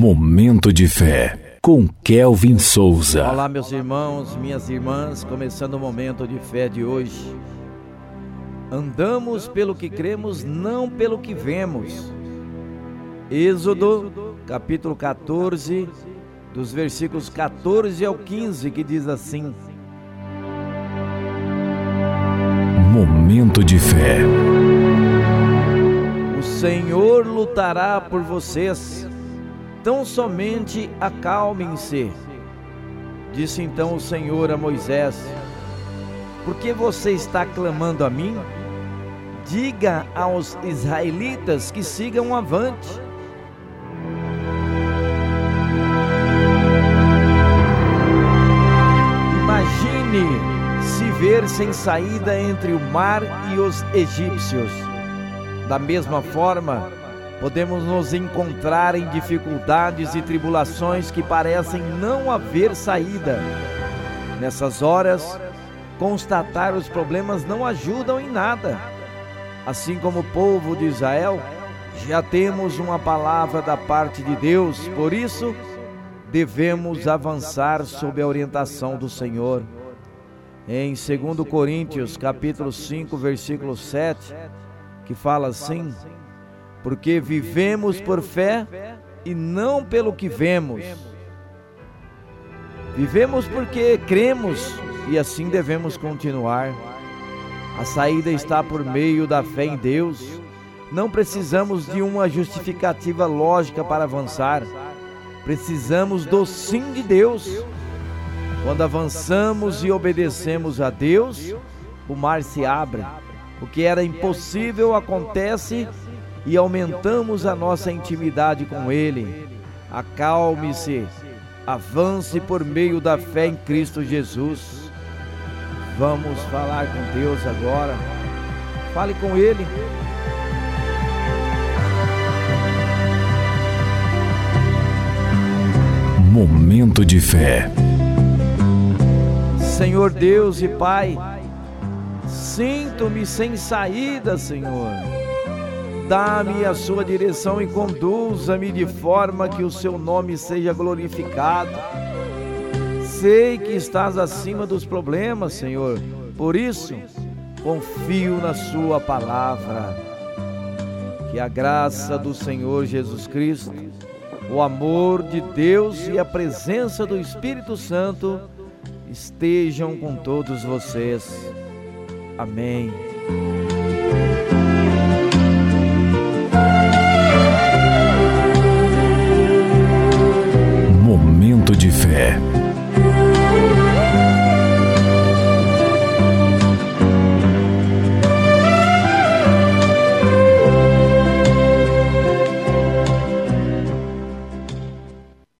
Momento de fé com Kelvin Souza. Olá, meus irmãos, minhas irmãs, começando o momento de fé de hoje. Andamos pelo que cremos, não pelo que vemos. Êxodo, capítulo 14, dos versículos 14 ao 15, que diz assim: Momento de fé. O Senhor lutará por vocês, tão somente acalmem-se. Disse então o Senhor a Moisés: Por que você está clamando a mim? Diga aos israelitas que sigam avante. Imagine se ver sem saída entre o mar e os egípcios. Da mesma forma, podemos nos encontrar em dificuldades e tribulações que parecem não haver saída. Nessas horas, constatar os problemas não ajudam em nada. Assim como o povo de Israel, já temos uma palavra da parte de Deus, por isso devemos avançar sob a orientação do Senhor. Em 2 Coríntios, capítulo 5, versículo 7, que fala assim: Porque vivemos por fé e não pelo que vemos. Vivemos porque cremos e assim devemos continuar. A saída está por meio da fé em Deus. Não precisamos de uma justificativa lógica para avançar. Precisamos do sim de Deus. Quando avançamos e obedecemos a Deus, o mar se abre. O que era impossível acontece e aumentamos a nossa intimidade com Ele. Acalme-se, avance por meio da fé em Cristo Jesus. Vamos falar com Deus agora. Fale com Ele. Momento de fé. Senhor Deus e Pai, sinto-me sem saída, Senhor. Dá-me a sua direção e conduza-me de forma que o seu nome seja glorificado. Sei que estás acima dos problemas, Senhor. Por isso, confio na sua palavra. Que a graça do Senhor Jesus Cristo, o amor de Deus e a presença do Espírito Santo estejam com todos vocês. Amém.